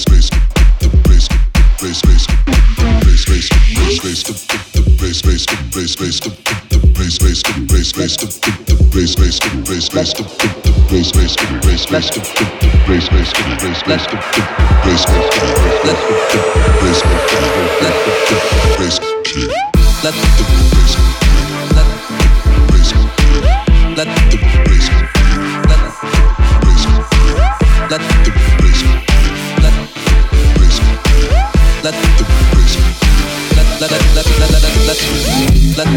space, Let's Let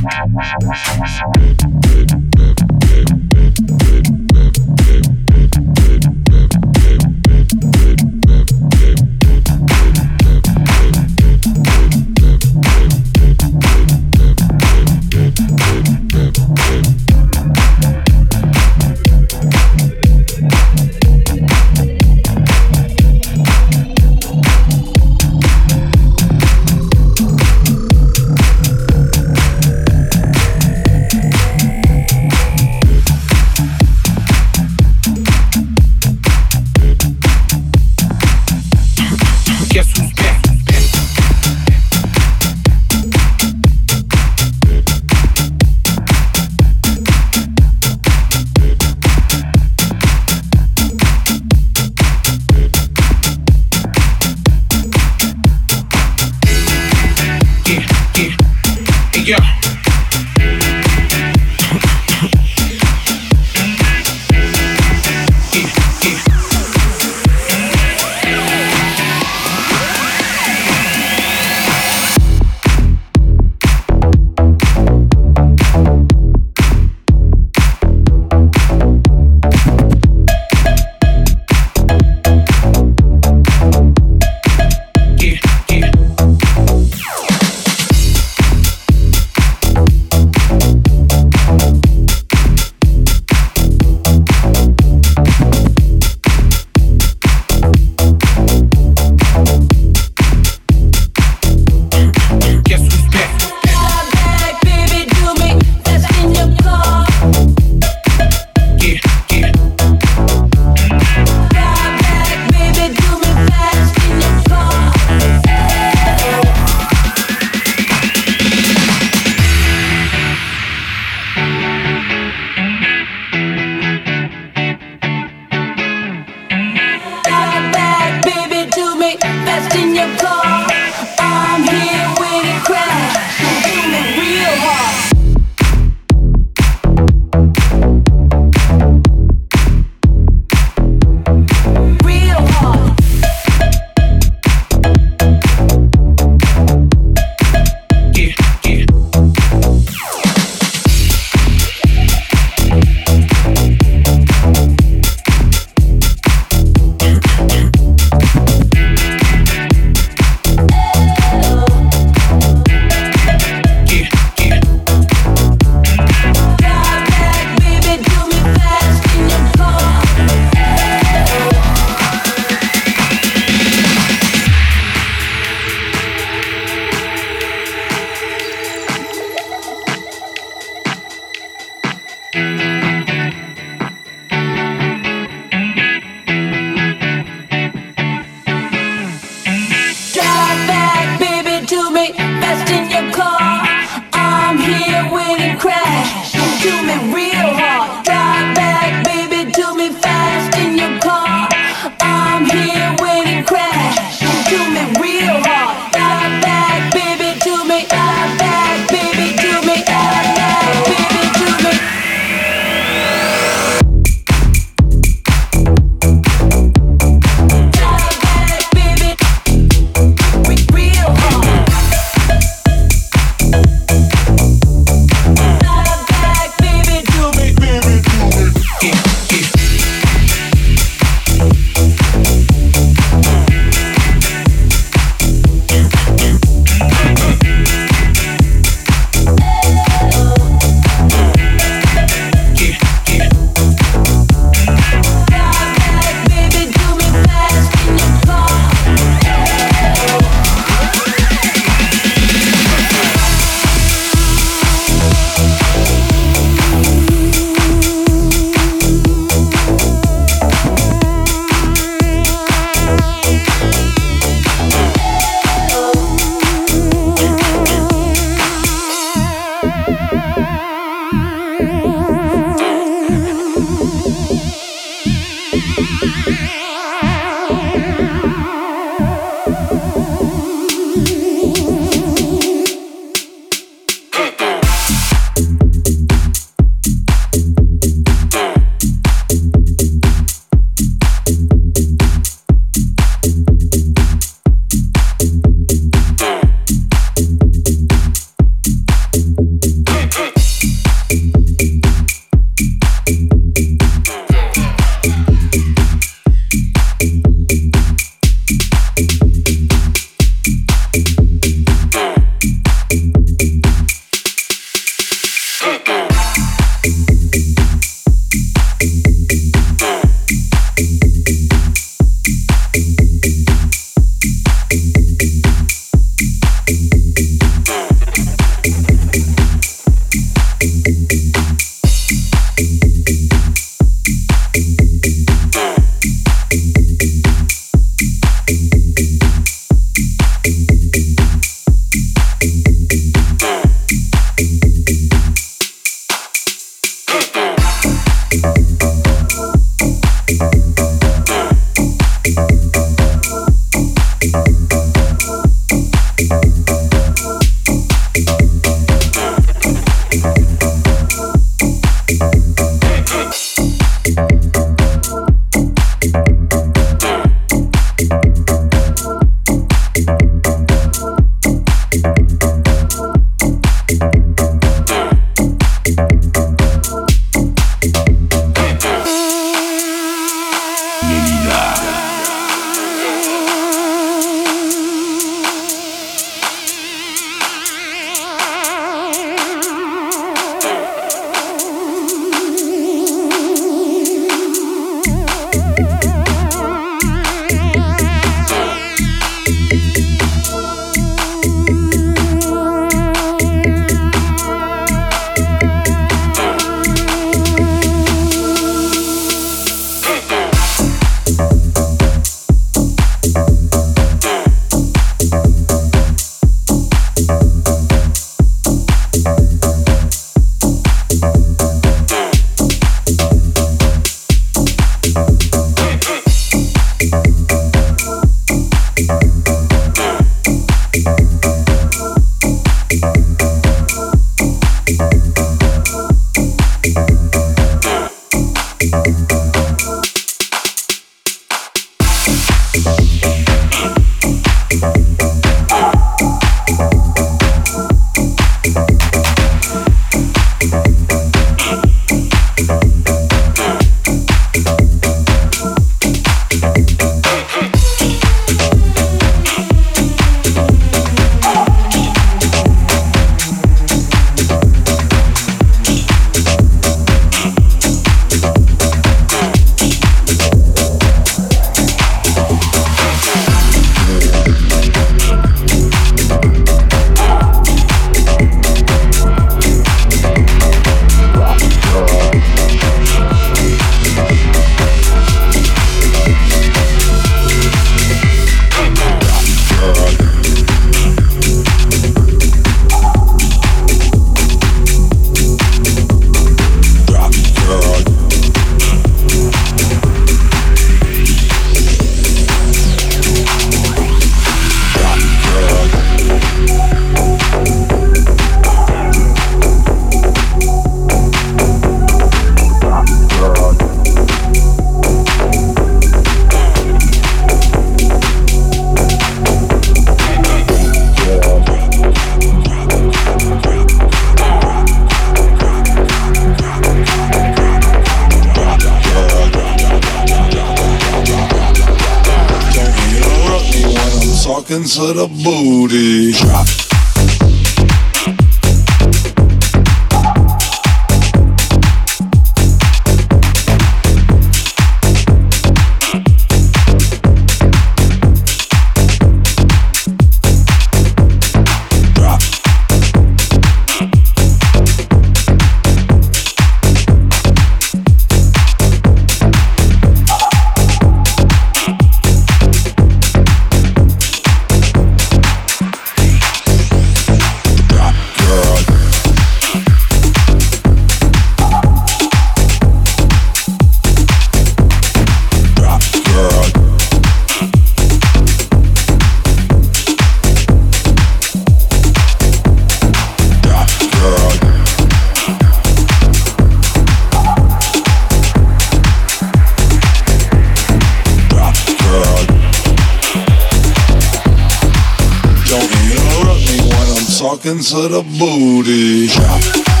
the booty. to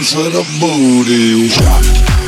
to the booty.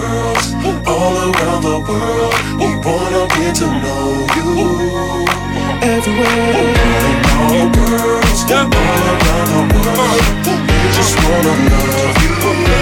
Girls all around the world. We wanna get to know you everywhere. All girls all around the world. We just wanna love you.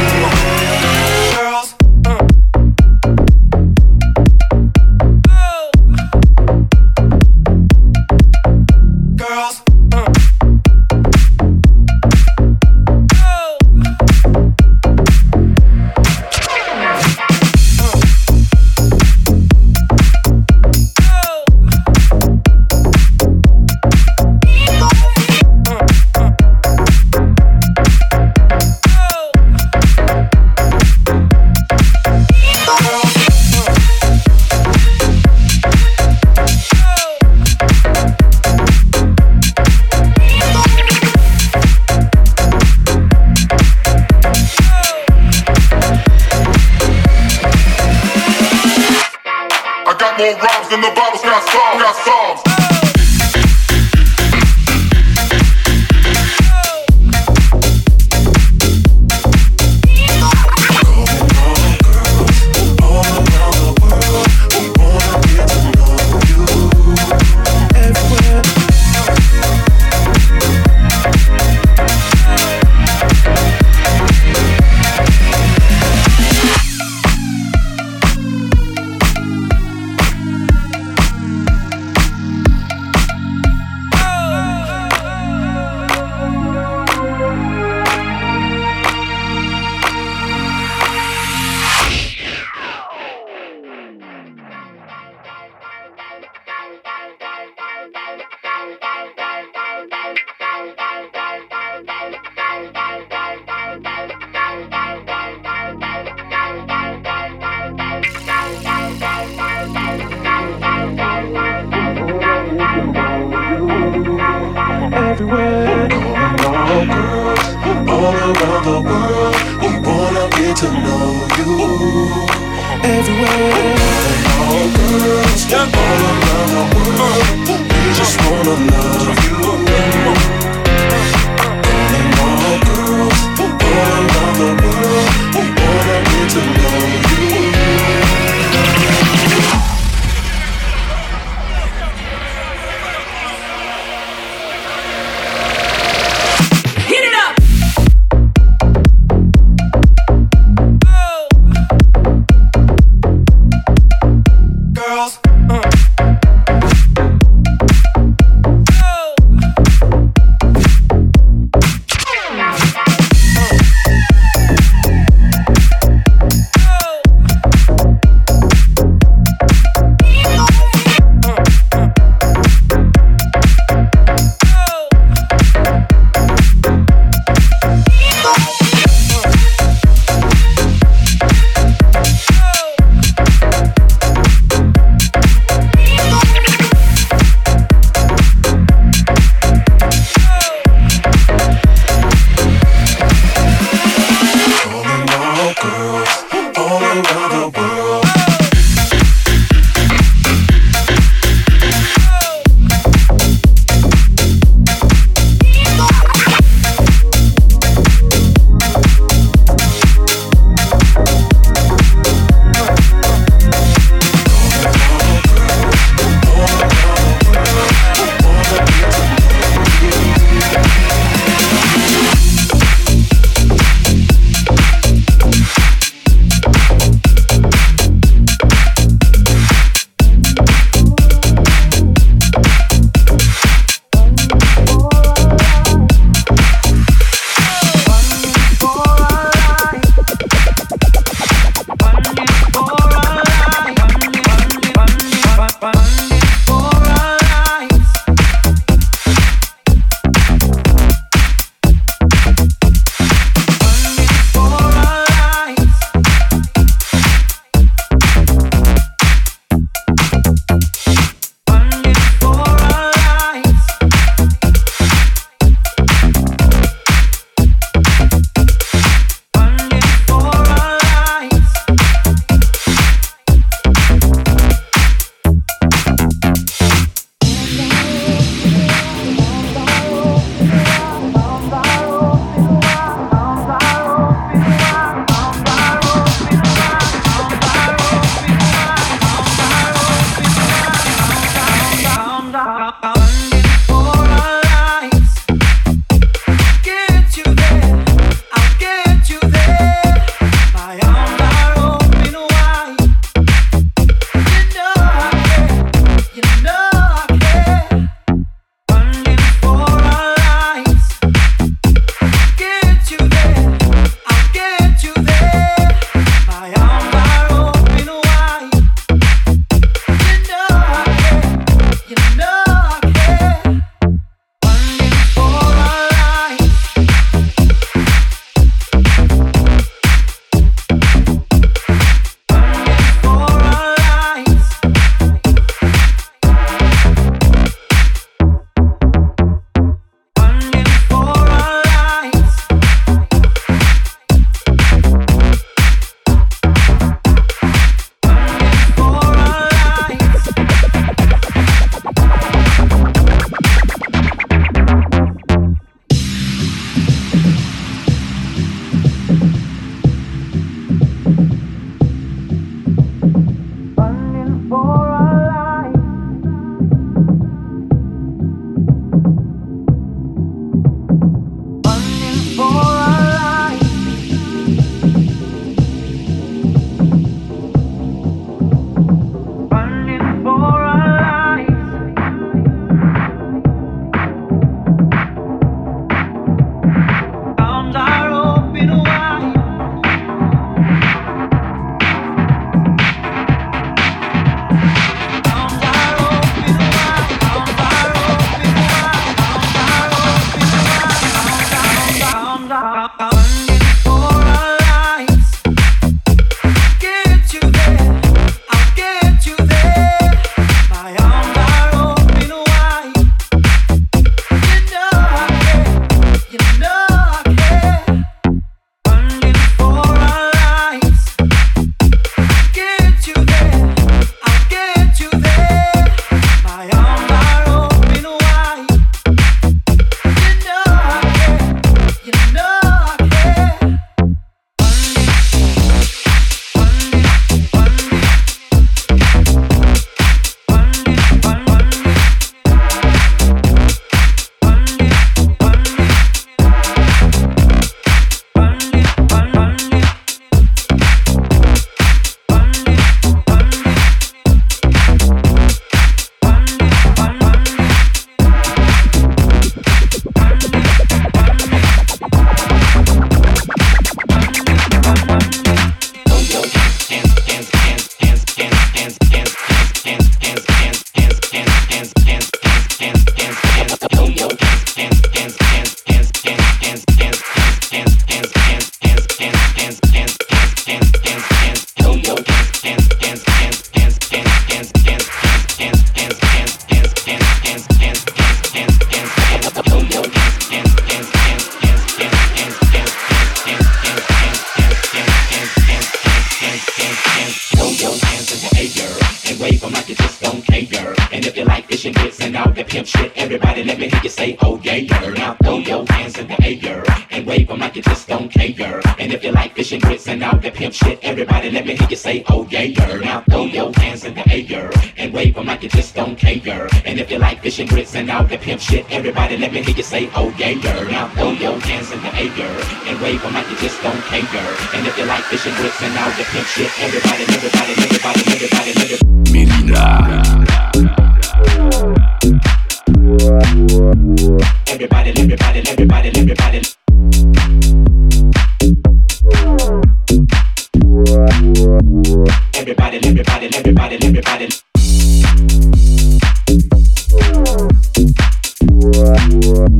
everywhere. All girls, all around the world, we wanna get to know you. Everywhere. All girls, all around the world, we just wanna love you. All girls, all around the world, we wanna get to know you.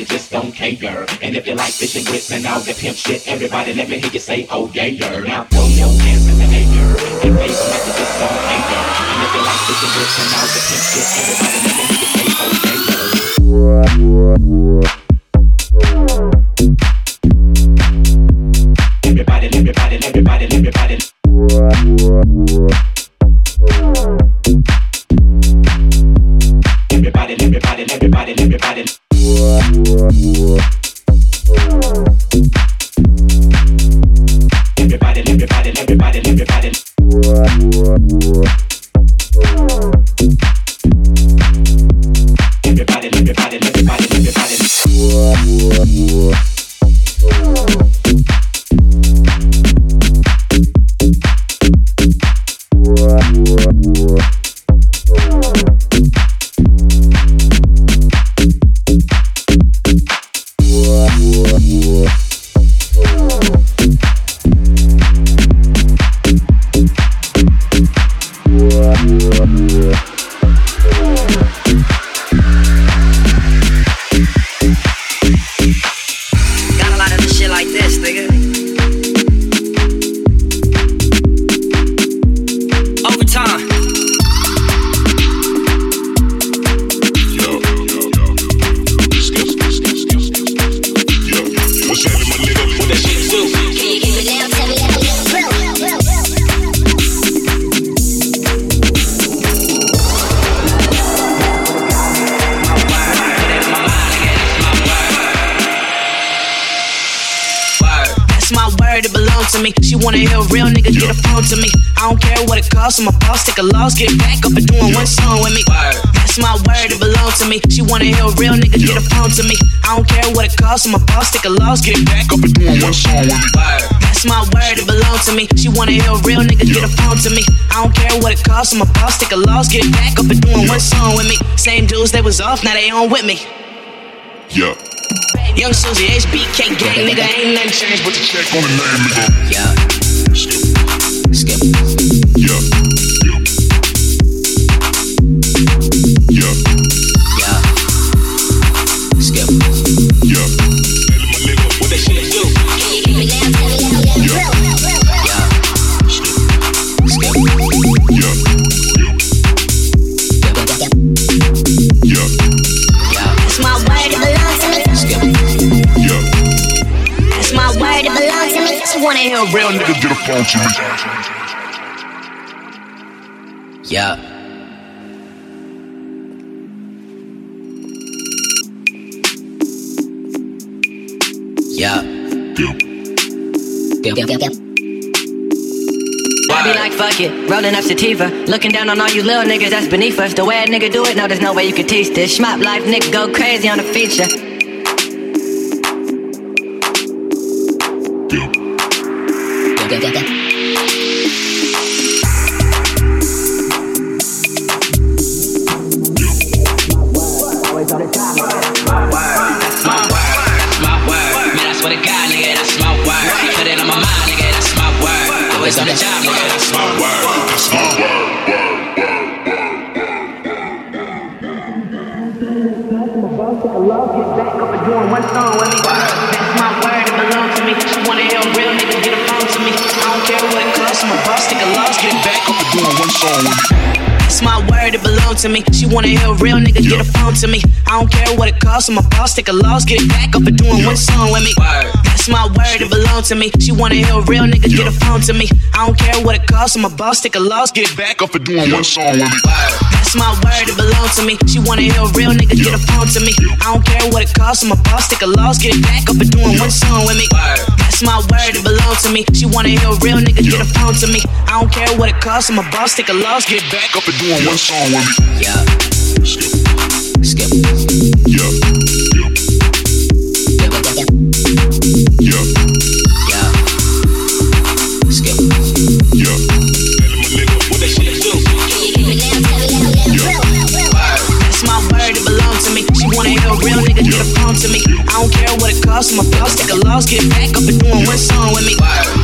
you just don't care. And if you like fishing grits and all that pimp shit, everybody let me hear you say, oh yeah, yeah. Now throw your hands in the air and wave like you just don't care. And if you like fishing grits and all that pimp shit, everybody let me hear you say, oh yeah, yeah. Care what it costs, I'm a boss, take a loss, get it back up and doing one song with me. That's my word, it belongs to me. She wanna hear a real nigga get a phone to me. I don't care what it costs, I'm a boss, take a loss, get it back up and doing one song with me. Same dudes that was off, now they on with me. Yeah. Young Susie, HBK gang, nigga, ain't nothing changed but the Check on the name, nigga. Yeah. Nigga get a phone to me. Yeah. Yeah. I be like, fuck it, rolling up sativa. Looking down on all you little niggas that's beneath us. The way a nigga do it, no, there's no way you can teach this. Schmop life, nigga, go crazy on the feature. That's doing one song with me. That's my word, it belongs to me. She wanna hear a real nigga get a phone to me. I don't care what it costs, I'm a boss, take a loss, get it back up and doing one song with me. That's my word, it belongs to me. She wanna hear a real nigga get a phone to me. I don't care what it costs, I'm a boss, take a loss, get back up and doing one song with me. That's my word, it belongs to me. She wanna hear a real nigga get a phone to me. I don't care what it costs, I'm a boss, take a loss, get back up and doing one song with me. That's my word, it belongs to me. She wanna hear a real nigga get a phone to me. I don't care what it costs, I'm a boss, take a loss, get back up and doing one song with me. Yeah. Skip, Skip. yeah, yeah, real nigga get a phone to me. I don't care what it costs, a boss, take a loss, get back up and doing one song with me.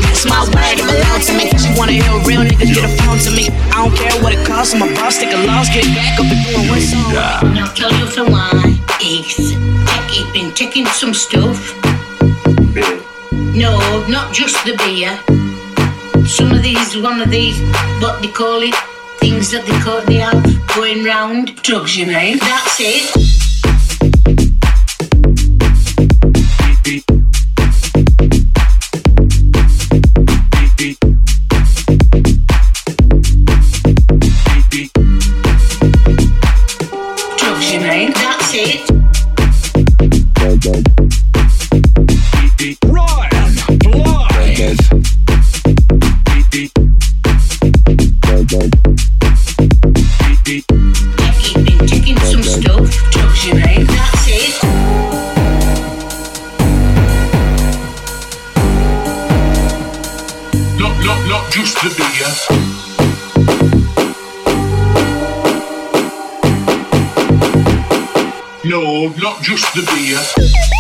That's my word, it belongs to me. She wanna hear a real nigga get a phone to me. I don't care what it costs, I'm boss, take a loss, get back up and doing one song. Now tell you for why is Techie been taking some stuff. No, not just the beer. Some of these, one of these, what they call it, things that they call they have going round. Drugs, you mean? That's it. Drugs, No, not just the beer.